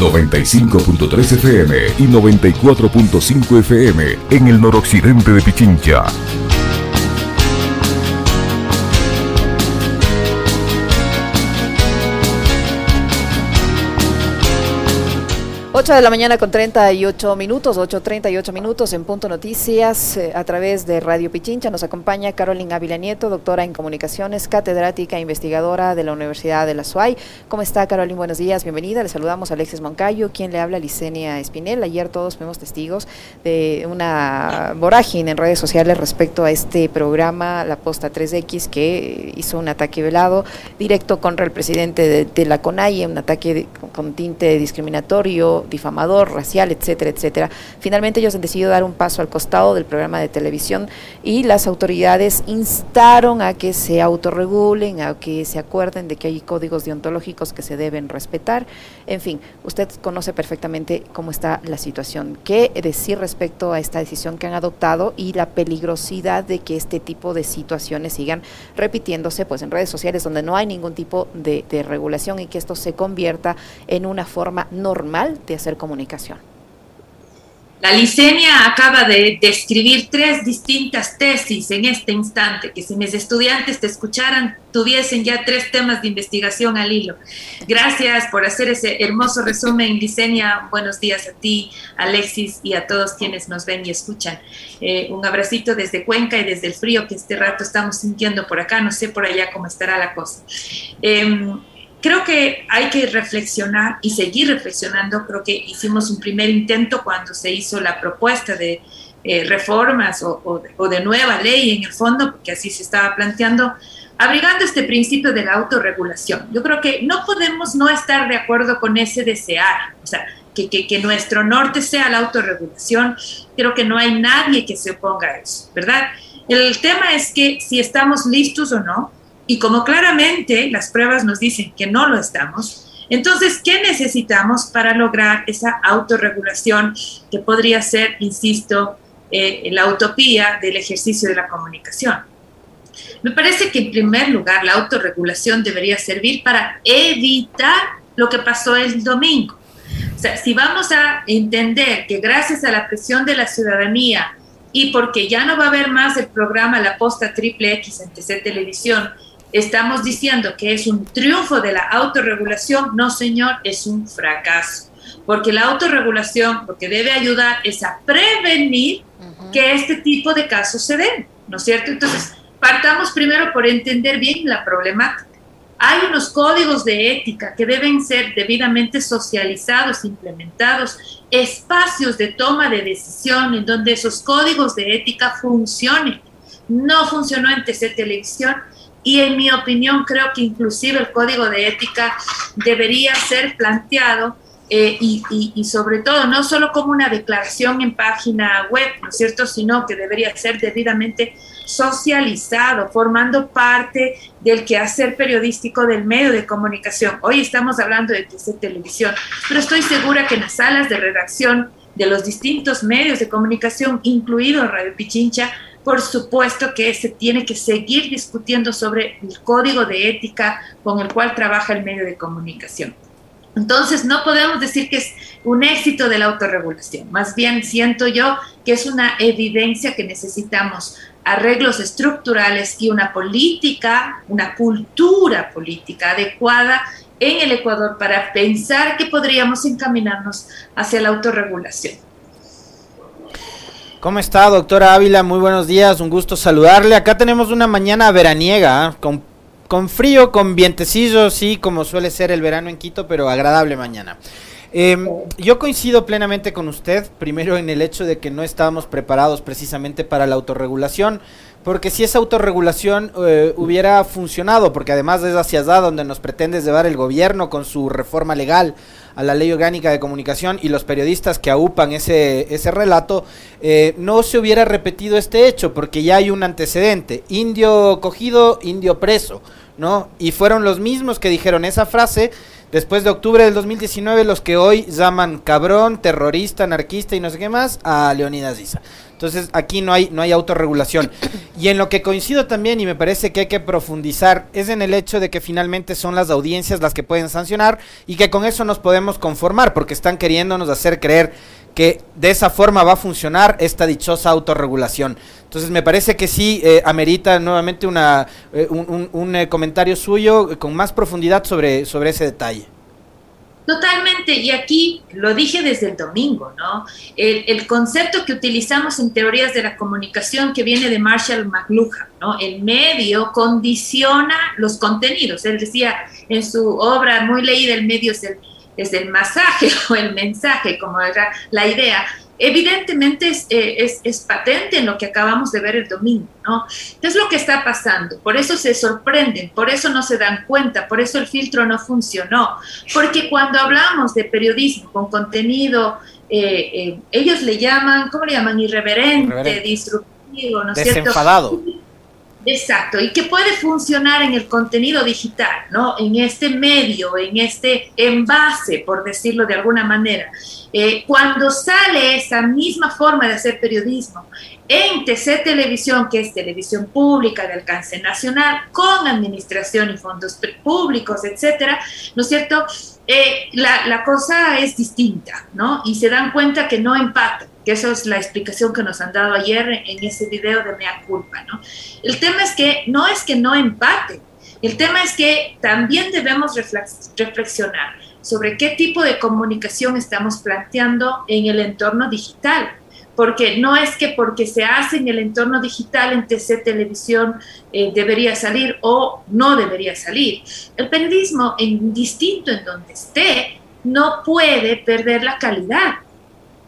95.3 FM y 94.5 FM en el noroccidente de Pichincha. 8 de la mañana con 38 minutos, 8.38 minutos en Punto Noticias eh, a través de Radio Pichincha. Nos acompaña Carolina Ávila Nieto, doctora en comunicaciones, catedrática e investigadora de la Universidad de la SUAY. ¿Cómo está Carolina? Buenos días, bienvenida. Le saludamos a Alexis Moncayo, quien le habla Licenia Espinel. Ayer todos fuimos testigos de una vorágine en redes sociales respecto a este programa, La Posta 3X, que hizo un ataque velado directo contra el presidente de, de la CONAIE, un ataque con tinte discriminatorio difamador, racial, etcétera, etcétera. Finalmente ellos han decidido dar un paso al costado del programa de televisión y las autoridades instaron a que se autorregulen, a que se acuerden de que hay códigos deontológicos que se deben respetar. En fin, usted conoce perfectamente cómo está la situación. ¿Qué decir respecto a esta decisión que han adoptado y la peligrosidad de que este tipo de situaciones sigan repitiéndose pues en redes sociales donde no hay ningún tipo de, de regulación y que esto se convierta en una forma normal de hacer comunicación. La Licenia acaba de describir tres distintas tesis en este instante, que si mis estudiantes te escucharan, tuviesen ya tres temas de investigación al hilo. Gracias por hacer ese hermoso resumen, Licenia. Buenos días a ti, Alexis, y a todos quienes nos ven y escuchan. Eh, un abracito desde Cuenca y desde el frío que este rato estamos sintiendo por acá. No sé por allá cómo estará la cosa. Em, creo que hay que reflexionar y seguir reflexionando. Creo que hicimos un primer intento cuando se hizo la propuesta de eh, reformas o, de nueva ley en el fondo, porque así se estaba planteando, abrigando este principio de la autorregulación. Yo creo que no podemos no estar de acuerdo con ese desear, o sea, que, que, nuestro norte sea la autorregulación. Creo que no hay nadie que se oponga a eso, ¿verdad? El tema es que si estamos listos o no, y como claramente las pruebas nos dicen que no lo estamos, entonces, ¿qué necesitamos para lograr esa autorregulación que podría ser, insisto, eh, la utopía del ejercicio de la comunicación? Me parece que en primer lugar la autorregulación debería servir para evitar lo que pasó el domingo. O sea, si vamos a entender que gracias a la presión de la ciudadanía y porque ya no va a haber más el programa La Posta Triple X en TC Televisión, estamos diciendo que es un triunfo de la autorregulación, no señor, es un fracaso. Porque la autorregulación lo que debe ayudar es a prevenir que este tipo de casos se den, ¿no es cierto? Entonces, partamos primero por entender bien la problemática. Hay unos códigos de ética que deben ser debidamente socializados, implementados, espacios de toma de decisión en donde esos códigos de ética funcionen. No funcionó en TC Televisión, y en mi opinión creo que inclusive el código de ética debería ser planteado eh, y, sobre todo no solo como una declaración en página web, ¿no es cierto?, sino que debería ser debidamente socializado, formando parte del quehacer periodístico del medio de comunicación. Hoy estamos hablando de TC Televisión, pero estoy segura que en las salas de redacción de los distintos medios de comunicación, incluido Radio Pichincha, por supuesto que se tiene que seguir discutiendo sobre el código de ética con el cual trabaja el medio de comunicación. Entonces, no podemos decir que es un éxito de la autorregulación, más bien siento yo que es una evidencia que necesitamos arreglos estructurales y una política, una cultura política adecuada en el Ecuador para pensar que podríamos encaminarnos hacia la autorregulación. ¿Cómo está, doctora Ávila? Muy buenos días, un gusto saludarle. Acá tenemos una mañana veraniega, ¿ah? con, con, frío, con vientecillo, sí, como suele ser el verano en Quito, pero agradable mañana. Em, yo coincido plenamente con usted, primero en el hecho de que no estábamos preparados precisamente para la autorregulación, porque si esa autorregulación eh, hubiera funcionado, porque además es hacia allá donde nos pretende llevar el gobierno con su reforma legal, a la ley orgánica de comunicación y los periodistas que aupan ese, ese relato, eh, no se hubiera repetido este hecho, porque ya hay un antecedente, indio cogido, indio preso, ¿no? Y fueron los mismos que dijeron esa frase después de octubre del 2019, los que hoy llaman cabrón, terrorista, anarquista y no sé qué más, a Leonidas Issa. Entonces aquí no hay, no hay autorregulación. Y en lo que coincido también, y me parece que hay que profundizar, es en el hecho de que finalmente son las audiencias las que pueden sancionar y que con eso nos podemos conformar, porque están queriéndonos hacer creer que de esa forma va a funcionar esta dichosa autorregulación. Entonces me parece que sí eh, amerita nuevamente una, eh, un, eh, comentario suyo con más profundidad sobre, sobre ese detalle. Totalmente, y aquí lo dije desde el domingo, ¿no? El, concepto que utilizamos en teorías de la comunicación que viene de Marshall McLuhan, ¿no? El medio condiciona los contenidos. Él decía en su obra muy leída, el medio es el, es el masaje o el mensaje, como era la idea evidentemente eh, es, es, patente en lo que acabamos de ver el domingo, ¿no? ¿Qué es lo que está pasando? Por eso se sorprenden, por eso no se dan cuenta, por eso el filtro no funcionó, porque cuando hablamos de periodismo con contenido, eh, eh, ellos le llaman, ¿cómo le llaman? Irreverente, disruptivo, ¿no es Desenfadado. Exacto, y que puede funcionar en el contenido digital, ¿no? En este medio, en este envase, por decirlo de alguna manera. Eh, cuando sale esa misma forma de hacer periodismo en TC Televisión, que es televisión pública de alcance nacional, con administración y fondos públicos, etcétera, ¿no es cierto? Eh, la, la, cosa es distinta, ¿no? Y se dan cuenta que no empatan que eso es la explicación que nos han dado ayer en ese video de Mea Culpa, ¿no? El tema es que no es que no empate, el tema es que también debemos reflexionar sobre qué tipo de comunicación estamos planteando en el entorno digital, porque no es que porque se hace en el entorno digital en TC Televisión eh, debería salir o no debería salir. El periodismo, en distinto en donde esté, no puede perder la calidad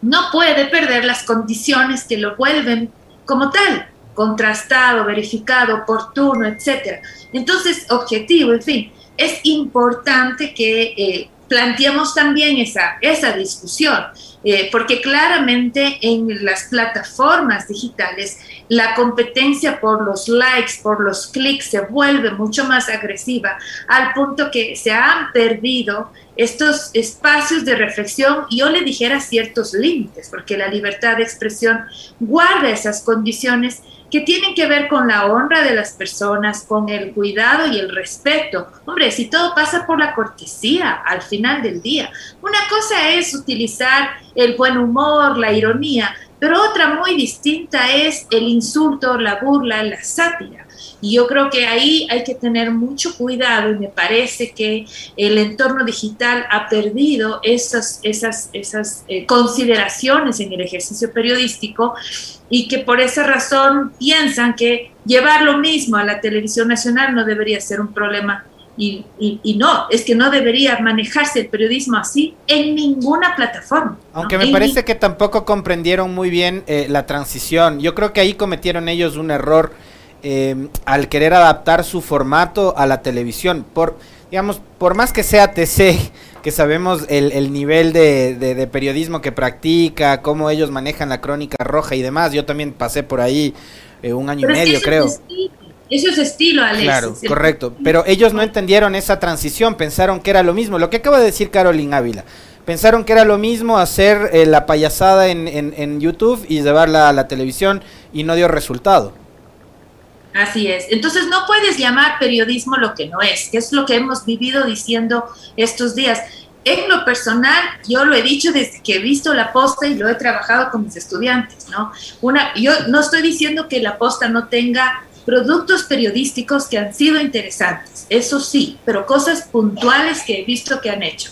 no puede perder las condiciones que lo vuelven como tal, contrastado, verificado, oportuno, etc. Entonces, objetivo, en fin, es importante que eh, planteemos también esa, esa discusión, eh, porque claramente en las plataformas digitales la competencia por los likes, por los clics se vuelve mucho más agresiva, al punto que se han perdido estos espacios de reflexión, yo le dijera ciertos límites, porque la libertad de expresión guarda esas condiciones que tienen que ver con la honra de las personas, con el cuidado y el respeto. Hombre, si todo pasa por la cortesía al final del día. Una cosa es utilizar el buen humor, la ironía, pero otra muy distinta es el insulto, la burla, la sátira. Y yo creo que ahí hay que tener mucho cuidado y me parece que el entorno digital ha perdido esas, esas, esas eh, consideraciones en el ejercicio periodístico y que por esa razón piensan que llevar lo mismo a la televisión nacional no debería ser un problema y, y, no, es que no debería manejarse el periodismo así en ninguna plataforma. Aunque me parece que tampoco comprendieron muy bien eh, la transición. Yo creo que ahí cometieron ellos un error eh, al querer adaptar su formato a la televisión. Por, digamos, por más que sea TC, que sabemos el, nivel de, periodismo que practica, cómo ellos manejan la crónica roja y demás, yo también pasé por ahí eh, un año y medio, creo. Eso es estilo, Alex. Claro, correcto. Pero ellos no entendieron esa transición, pensaron que era lo mismo. Lo que acaba de decir Carolyn Ávila. Pensaron que era lo mismo hacer eh, la payasada en, en, YouTube y llevarla a la televisión y no dio resultado. Así es. Entonces no puedes llamar periodismo lo que no es, que es lo que hemos vivido diciendo estos días. En lo personal, yo lo he dicho desde que he visto la posta y lo he trabajado con mis estudiantes, ¿no? Una, yo no estoy diciendo que la posta no tenga productos periodísticos que han sido interesantes, eso sí, pero cosas puntuales que he visto que han hecho.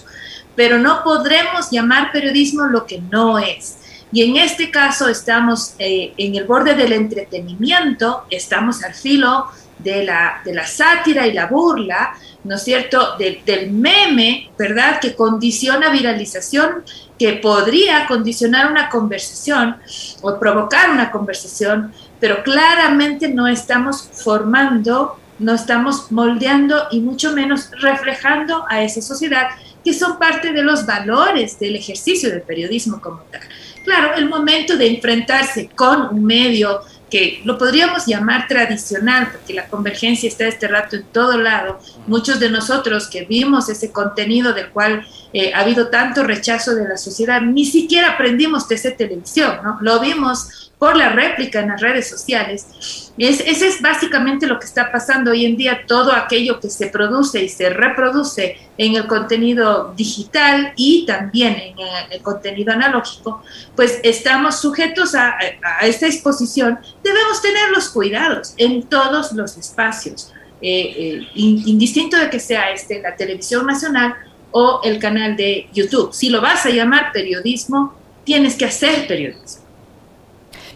Pero no podremos llamar periodismo lo que no es. Y en este caso estamos eh, en el borde del entretenimiento, estamos al filo de la, de la sátira y la burla, ¿no es cierto?, del meme, ¿verdad?, que condiciona viralización, que podría condicionar una conversación o provocar una conversación, pero claramente no estamos formando, no estamos moldeando y mucho menos reflejando a esa sociedad que son parte de los valores del ejercicio del periodismo como tal. Claro, el momento de enfrentarse con un medio que lo podríamos llamar tradicional, porque la convergencia está este rato en todo lado. Muchos de nosotros que vimos ese contenido del cual eh, ha habido tanto rechazo de la sociedad, ni siquiera aprendimos de esa televisión, ¿no? Lo vimos por la réplica en las redes sociales. Es, ese es básicamente lo que está pasando hoy en día, todo aquello que se produce y se reproduce en el contenido digital y también en el contenido analógico, pues estamos sujetos a, a esta exposición, debemos tener los cuidados en todos los espacios, eh, eh, indistinto de que sea este la televisión nacional o el canal de YouTube. Si lo vas a llamar periodismo, tienes que hacer periodismo.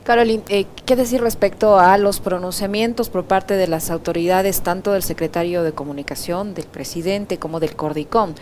Carolyn, eh, ¿qué decir respecto a los pronunciamientos por parte de las autoridades, tanto del secretario de Comunicación, del presidente, como del Cordicom?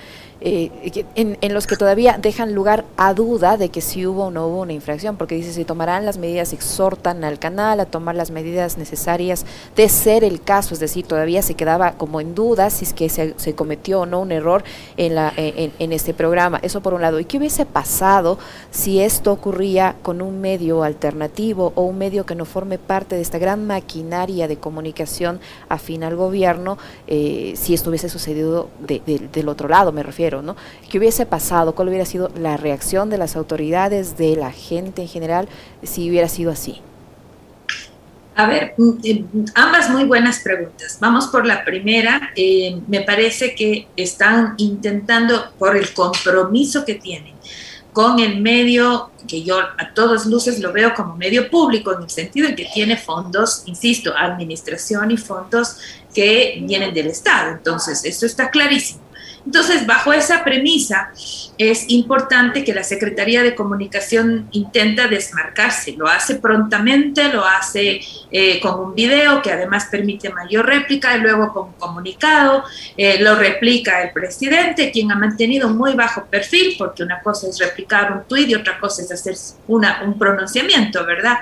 Eh, en, los que todavía dejan lugar a duda de que si hubo o no hubo una infracción, porque dice, si tomarán las medidas, exhortan al canal a tomar las medidas necesarias de ser el caso, es decir, todavía se quedaba como en duda si es que se, cometió o no un error en, la, en, en, este programa. Eso por un lado. ¿Y qué hubiese pasado si esto ocurría con un medio alternativo o un medio que no forme parte de esta gran maquinaria de comunicación afín al gobierno, eh, si esto hubiese sucedido del otro lado, me refiero? ¿No? ¿Qué hubiese pasado? ¿Cuál hubiera sido la reacción de las autoridades, de la gente en general, si hubiera sido así? A ver, mm, eh, ambas muy buenas preguntas. Vamos por la primera. Eh, me parece que están intentando, por el compromiso que tienen con el medio, que yo a todas luces lo veo como medio público, en el sentido en que tiene fondos, insisto, administración y fondos que vienen del Estado. Entonces, esto está clarísimo. Entonces, bajo esa premisa, es importante que la Secretaría de Comunicación intenta desmarcarse. Lo hace prontamente, lo hace eh, con un video que además permite mayor réplica y luego con un comunicado. Eh, lo replica el presidente, quien ha mantenido muy bajo perfil, porque una cosa es replicar un tuit y otra cosa es hacer una, un pronunciamiento, ¿verdad?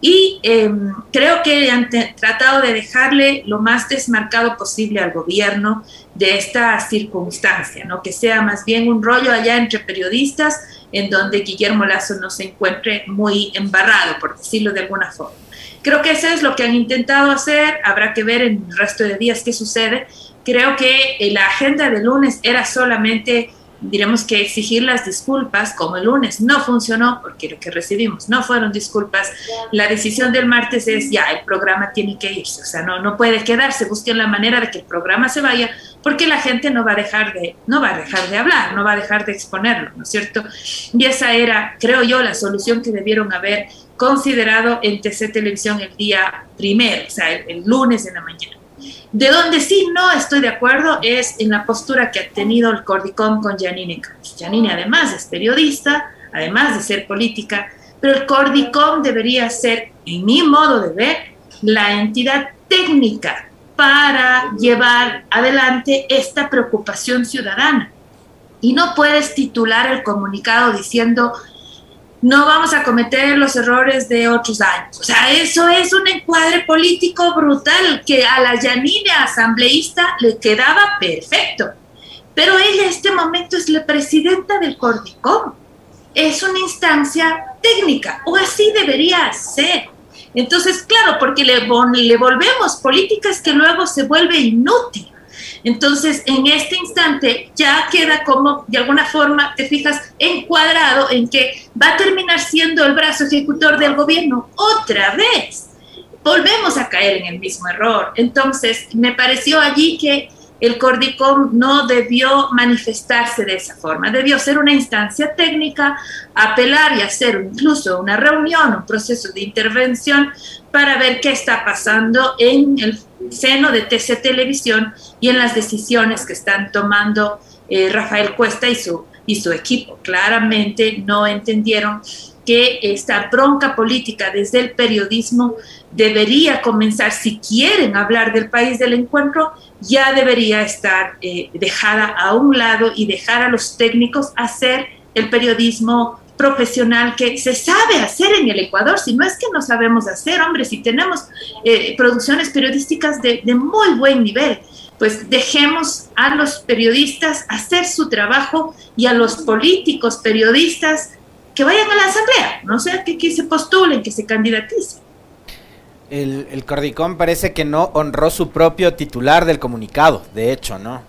Y em, creo que han tratado de dejarle lo más desmarcado posible al gobierno de esta circunstancia, ¿no? que sea más bien un rollo allá entre periodistas en donde Guillermo Lazo no se encuentre muy embarrado, por decirlo de alguna forma. Creo que eso es lo que han intentado hacer, habrá que ver en el resto de días qué sucede. Creo que la agenda de lunes era solamente diremos que exigir las disculpas, como el lunes no funcionó, porque lo que recibimos no fueron disculpas, la decisión del martes es ya, el programa tiene que irse, o sea, no, no puede quedarse, busquen la manera de que el programa se vaya, porque la gente no va a dejar de, no va a dejar de hablar, no va a dejar de exponerlo, ¿no es cierto? Y esa era, creo yo, la solución que debieron haber considerado en TC Televisión el día primero, o sea, el lunes en la mañana. De donde sí no estoy de acuerdo es en la postura que ha tenido el Cordicom con Janine Cruz. Janine además es periodista, además de ser política, pero el Cordicom debería ser, en mi modo de ver, la entidad técnica para llevar adelante esta preocupación ciudadana. Y no puedes titular el comunicado diciendo no vamos a cometer los errores de otros años. O sea, eso es un encuadre político brutal que a la Yanina asambleísta le quedaba perfecto. Pero ella en este momento es la presidenta del Cordicom. Es una instancia técnica, o así debería ser. Entonces, claro, porque le, le volvemos políticas que luego se vuelve inútil. Entonces, en este instante ya queda como, de alguna forma, te fijas, encuadrado en que va a terminar siendo el brazo ejecutor del gobierno otra vez. Volvemos a caer en el mismo error. Entonces, me pareció allí que el Cordicom no debió manifestarse de esa forma, debió ser una instancia técnica, apelar y hacer incluso una reunión, un proceso de intervención para ver qué está pasando en el seno de TC Televisión y en las decisiones que están tomando eh, Rafael Cuesta y su, y su equipo. Claramente no entendieron que esta bronca política desde el periodismo debería comenzar, si quieren hablar del país del encuentro, ya debería estar eh, dejada a un lado y dejar a los técnicos hacer el periodismo profesional que se sabe hacer en el Ecuador, si no es que no sabemos hacer, hombre, si tenemos eh, producciones periodísticas de, muy buen nivel, pues dejemos a los periodistas hacer su trabajo y a los políticos periodistas que vayan a la asamblea, no sea que, que se postulen, que se candidaticen. El Cordicón parece que no honró su propio titular del comunicado, de hecho, ¿no?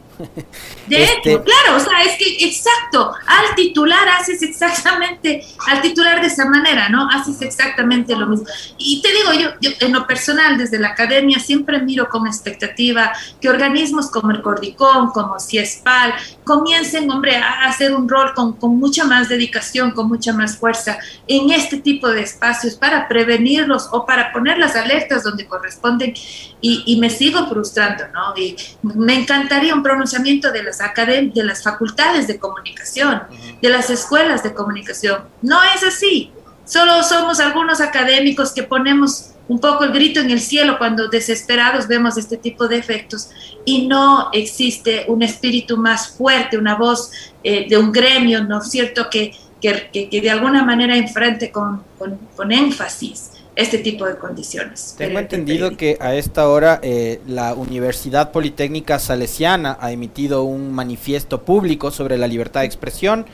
De este hecho, claro, o sea, es que exacto, al titular haces exactamente, al titular de esa manera, ¿no? Haces exactamente lo mismo. Y te digo, yo, yo en lo personal, desde la academia, siempre miro con expectativa que organismos como el Cordicón, como CIESPAL, comiencen, hombre, a hacer un rol con, con mucha más dedicación, con mucha más fuerza en este tipo de espacios para prevenirlos o para poner las alertas donde corresponden. Y, y me sigo frustrando, ¿no? Y me encantaría un pronunciamiento de las, de las facultades de comunicación, de las escuelas de comunicación. No es así. Solo somos algunos académicos que ponemos un poco el grito en el cielo cuando desesperados vemos este tipo de efectos y no existe un espíritu más fuerte, una voz eh, de un gremio, ¿no es cierto?, que, que, que de alguna manera enfrente con, con, con énfasis este tipo de condiciones. Tengo entendido que a esta hora eh, la Universidad Politécnica Salesiana ha emitido un manifiesto público sobre la libertad de expresión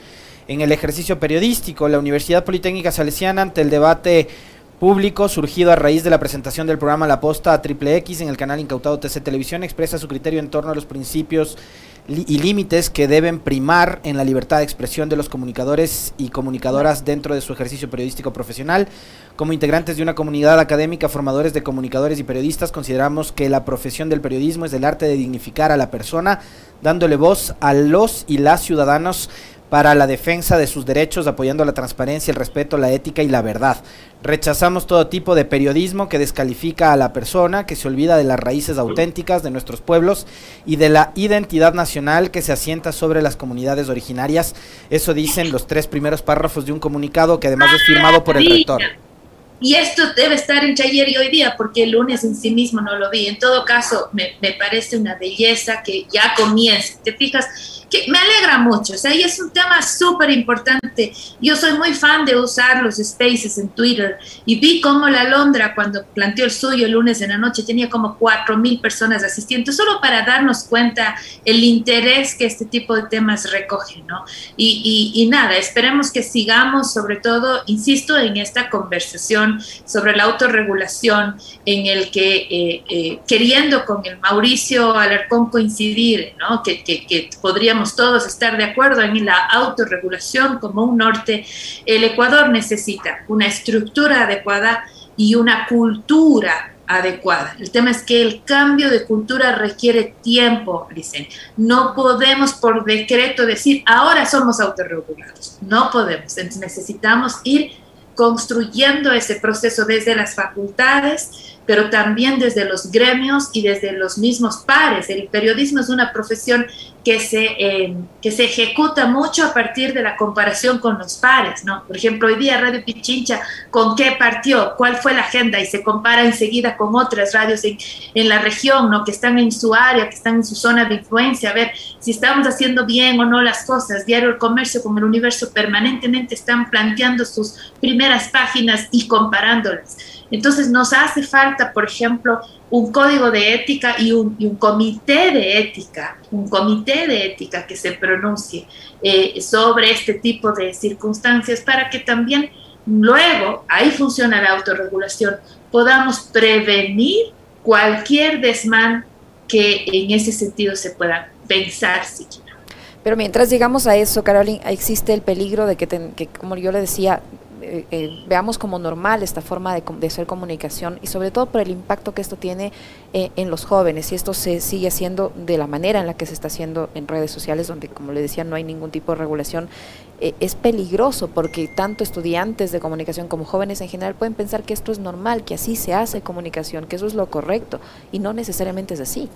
en el ejercicio periodístico. La Universidad Politécnica Salesiana ante el debate público surgido a raíz de la presentación del programa La Posta a Triple X en el canal Incautado TC Televisión expresa su criterio en torno a los principios y límites que deben primar en la libertad de expresión de los comunicadores y comunicadoras dentro de su ejercicio periodístico profesional. Como integrantes de una comunidad académica, formadores de comunicadores y periodistas, consideramos que la profesión del periodismo es el arte de dignificar a la persona, dándole voz a los y las ciudadanos para la defensa de sus derechos, apoyando la transparencia, el respeto, la ética y la verdad. Rechazamos todo tipo de periodismo que descalifica a la persona, que se olvida de las raíces auténticas de nuestros pueblos y de la identidad nacional que se asienta sobre las comunidades originarias. Eso dicen los tres primeros párrafos de un comunicado que además es firmado por el rector. Y esto debe estar entre ayer y hoy día, porque el lunes en sí mismo no lo vi. En todo caso, me, me parece una belleza que ya comience. ¿Te fijas? Que me alegra mucho, o sea, y es un tema súper importante. Yo soy muy fan de usar los spaces en Twitter y vi cómo la Londra, cuando planteó el suyo el lunes en la noche, tenía como cuatro mil personas asistiendo, solo para darnos cuenta el interés que este tipo de temas recogen, ¿no? Y, y, nada, esperemos que sigamos, sobre todo, insisto, en esta conversación sobre la autorregulación, en el que, eh, eh, queriendo con el Mauricio Alarcón coincidir, ¿no? Que, que, que podríamos todos estar de acuerdo en la autorregulación como un norte, el Ecuador necesita una estructura adecuada y una cultura adecuada. El tema es que el cambio de cultura requiere tiempo, dicen. No podemos por decreto decir, ahora somos autorregulados. No podemos. necesitamos ir construyendo ese proceso desde las facultades, pero también desde los gremios y desde los mismos pares. El periodismo es una profesión que se, eh, que se ejecuta mucho a partir de la comparación con los pares, ¿no? Por ejemplo, hoy día Radio Pichincha, ¿con qué partió? ¿Cuál fue la agenda? Y se compara enseguida con otras radios en, en la región, ¿no? Que están en su área, que están en su zona de influencia, a ver si estamos haciendo bien o no las cosas. Diario El Comercio con el Universo permanentemente están planteando sus primeras páginas y comparándolas. Entonces nos hace falta, por ejemplo, un código de ética y un, comité de ética, un comité de ética que se pronuncie eh, sobre este tipo de circunstancias para que también luego, ahí funciona la autorregulación, podamos prevenir cualquier desmán que en ese sentido se pueda pensar siquiera. Pero mientras llegamos a eso, Carolina, existe el peligro de que, que, como yo le decía, eh, eh, veamos como normal esta forma de, de, hacer comunicación y sobre todo por el impacto que esto tiene eh, en los jóvenes y esto se sigue haciendo de la manera en la que se está haciendo en redes sociales donde como le decía no hay ningún tipo de regulación es peligroso porque tanto estudiantes de comunicación como jóvenes en general pueden pensar que esto es normal, que así se hace comunicación, que eso es lo correcto y no necesariamente es así.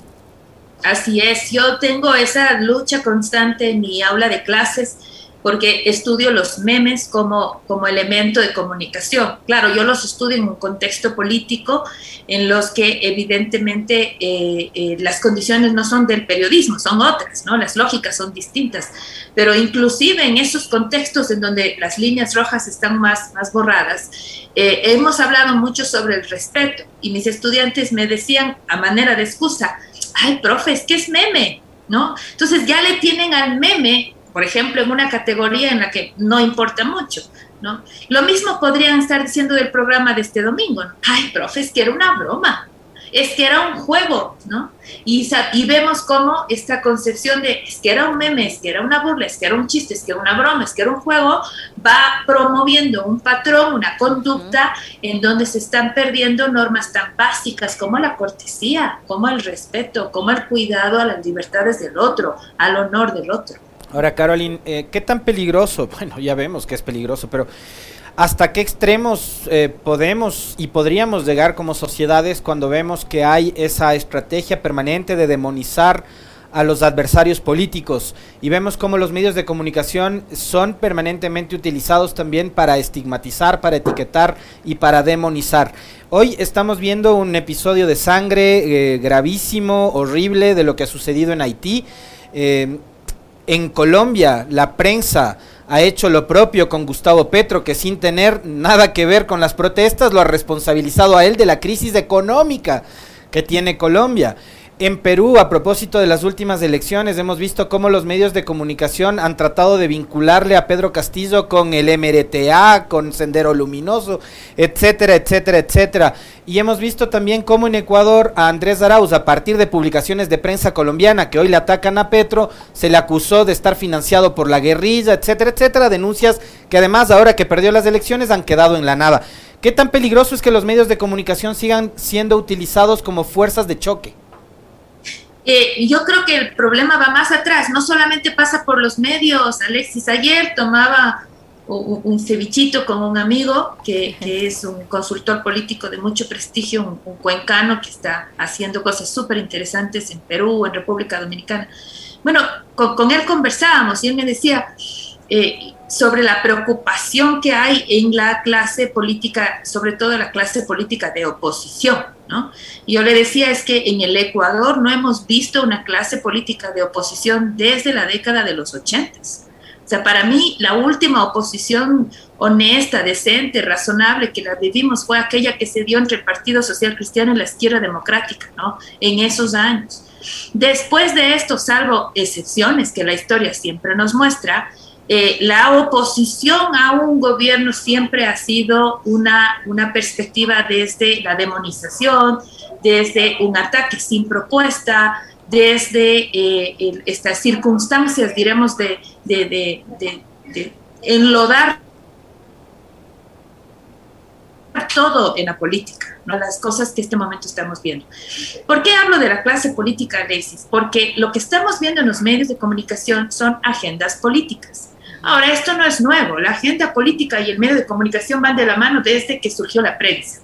Así es, yo tengo esa lucha constante en mi aula de clases porque estudio los memes como, como elemento de comunicación. Claro, yo los estudio en un contexto político en los que evidentemente eh, eh, las condiciones no son del periodismo, son otras, ¿no? Las lógicas son distintas, pero inclusive en esos contextos en donde las líneas rojas están más, más borradas, eh, hemos hablado mucho sobre el respeto y mis estudiantes me decían a manera de excusa, ay, profe, es que es meme, ¿no? Entonces ya le tienen al meme por ejemplo, en una categoría en la que no importa mucho. ¿no? Lo mismo podrían estar diciendo del programa de este domingo, ¿no? Ay, profe, es que era una broma, es que era un juego, ¿no? Y, y vemos cómo esta concepción de es que era un meme, es que era una burla, es que era un chiste, es que era una broma, es que era un juego, va promoviendo un patrón, una conducta en donde se están perdiendo normas tan básicas como la cortesía, como el respeto, como el cuidado a las libertades del otro, al honor del otro. Ahora, Caroline, eh, ¿qué tan peligroso? Bueno, ya vemos que es peligroso, pero ¿hasta qué extremos eh, podemos y podríamos llegar como sociedades cuando vemos que hay esa estrategia permanente de demonizar a los adversarios políticos y vemos cómo los medios de comunicación son permanentemente utilizados también para estigmatizar, para etiquetar y para demonizar. Hoy estamos viendo un episodio de sangre eh, gravísimo, horrible de lo que ha sucedido en Haití. En Colombia, la prensa ha hecho lo propio con Gustavo Petro, que sin tener nada que ver con las protestas, lo ha responsabilizado a él de la crisis económica que tiene Colombia. En Perú, a propósito de las últimas elecciones, hemos visto cómo los medios de comunicación han tratado de vincularle a Pedro Castillo con el MRTA, con Sendero Luminoso, etcétera, etcétera, etcétera. Y hemos visto también cómo en Ecuador a Andrés Arauz, a partir de publicaciones de prensa colombiana que hoy le atacan a Petro, se le acusó de estar financiado por la guerrilla, etcétera, etcétera. Denuncias que además ahora que perdió las elecciones han quedado en la nada. ¿Qué tan peligroso es que los medios de comunicación sigan siendo utilizados como fuerzas de choque? Eh, yo creo que el problema va más atrás, no solamente pasa por los medios. Alexis, ayer tomaba un, cevichito con un amigo que, es un consultor político de mucho prestigio, un, cuencano que está haciendo cosas súper interesantes en Perú, en República Dominicana. Bueno, con, él conversábamos y él me decía, eh, sobre la preocupación que hay en la clase política, sobre todo la clase política de oposición. ¿no? Yo le decía es que en el Ecuador no hemos visto una clase política de oposición desde la década de los ochentas. O sea, para mí la última oposición honesta, decente, razonable que la vivimos fue aquella que se dio entre el Partido Social Cristiano y la izquierda democrática, ¿no? En esos años. Después de esto, salvo excepciones que la historia siempre nos muestra, eh, la oposición a un gobierno siempre ha sido una, una perspectiva desde la demonización, desde un ataque sin propuesta, desde eh, estas circunstancias, diremos, de, de, de enlodar todo en la política, ¿no? las cosas que este momento estamos viendo. ¿Por qué hablo de la clase política, Alexis? Porque lo que estamos viendo en los medios de comunicación son agendas políticas. Ahora, esto no es nuevo, la agenda política y el medio de comunicación van de la mano desde que surgió la prensa.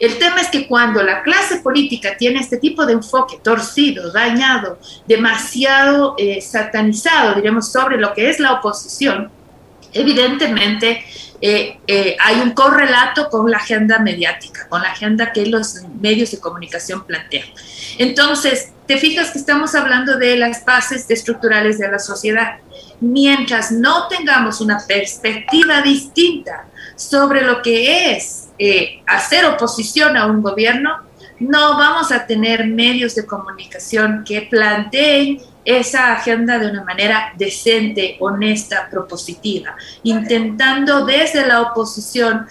El tema es que cuando la clase política tiene este tipo de enfoque torcido, dañado, demasiado eh, satanizado, diremos, sobre lo que es la oposición, evidentemente eh, eh, hay un correlato con la agenda mediática, con la agenda que los medios de comunicación plantean. Entonces, te fijas que estamos hablando de las bases estructurales de la sociedad mientras no tengamos una perspectiva distinta sobre lo que es eh, hacer oposición a un gobierno, no vamos a tener medios de comunicación que planteen esa agenda de una manera decente, honesta, propositiva, intentando desde la oposición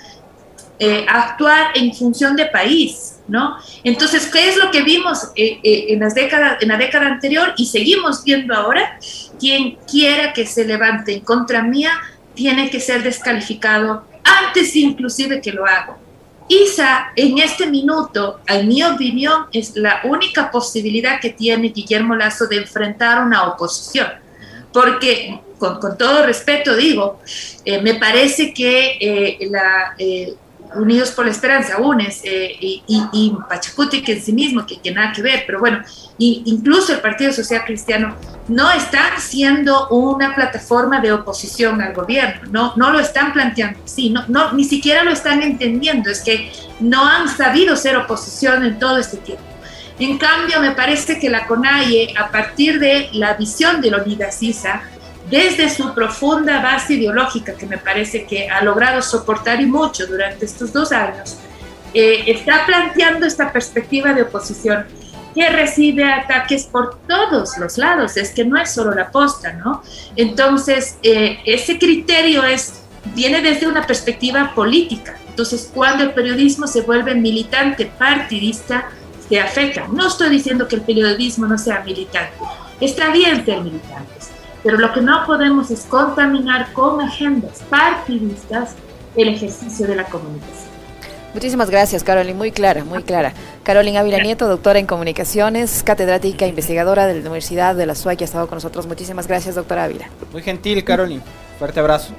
eh, actuar en función de país, ¿no? Entonces, ¿qué es lo que vimos eh, en, las décadas, en la década anterior y seguimos viendo ahora? quien quiera que se levante en contra mía tiene que ser descalificado antes inclusive que lo haga. Isa, en este minuto, en mi opinión, es la única posibilidad que tiene Guillermo Lazo de enfrentar una oposición. Porque, con, todo respeto digo, eh, me parece que eh, la, eh, Unidos por la Esperanza, UNES eh, y, y, Pachacuti, que en sí mismo, que, que nada que ver, pero bueno, incluso el Partido Social Cristiano no están siendo una plataforma de oposición al gobierno, no, no lo están planteando así, no, no, ni siquiera lo están entendiendo, es que no han sabido ser oposición en todo este tiempo. En cambio, me parece que la CONAIE, a partir de la visión de Leonidas Sisa, desde su profunda base ideológica, que me parece que ha logrado soportar y mucho durante estos dos años, eh, está planteando esta perspectiva de oposición que recibe ataques por todos los lados, es que no es solo la posta, ¿no? Entonces, eh, ese criterio es viene desde una perspectiva política. Entonces, cuando el periodismo se vuelve militante, partidista, se afecta. No estoy diciendo que el periodismo no sea militante, está bien ser militantes, pero lo que no podemos es contaminar con agendas partidistas el ejercicio de la comunicación. Muchísimas gracias, Carolina. Muy clara, muy clara. Carolina Ávila Nieto, doctora en comunicaciones, catedrática e investigadora de la Universidad de la SUAY, que ha estado con nosotros. Muchísimas gracias, doctora Ávila. Muy gentil, Carolina. Fuerte abrazo.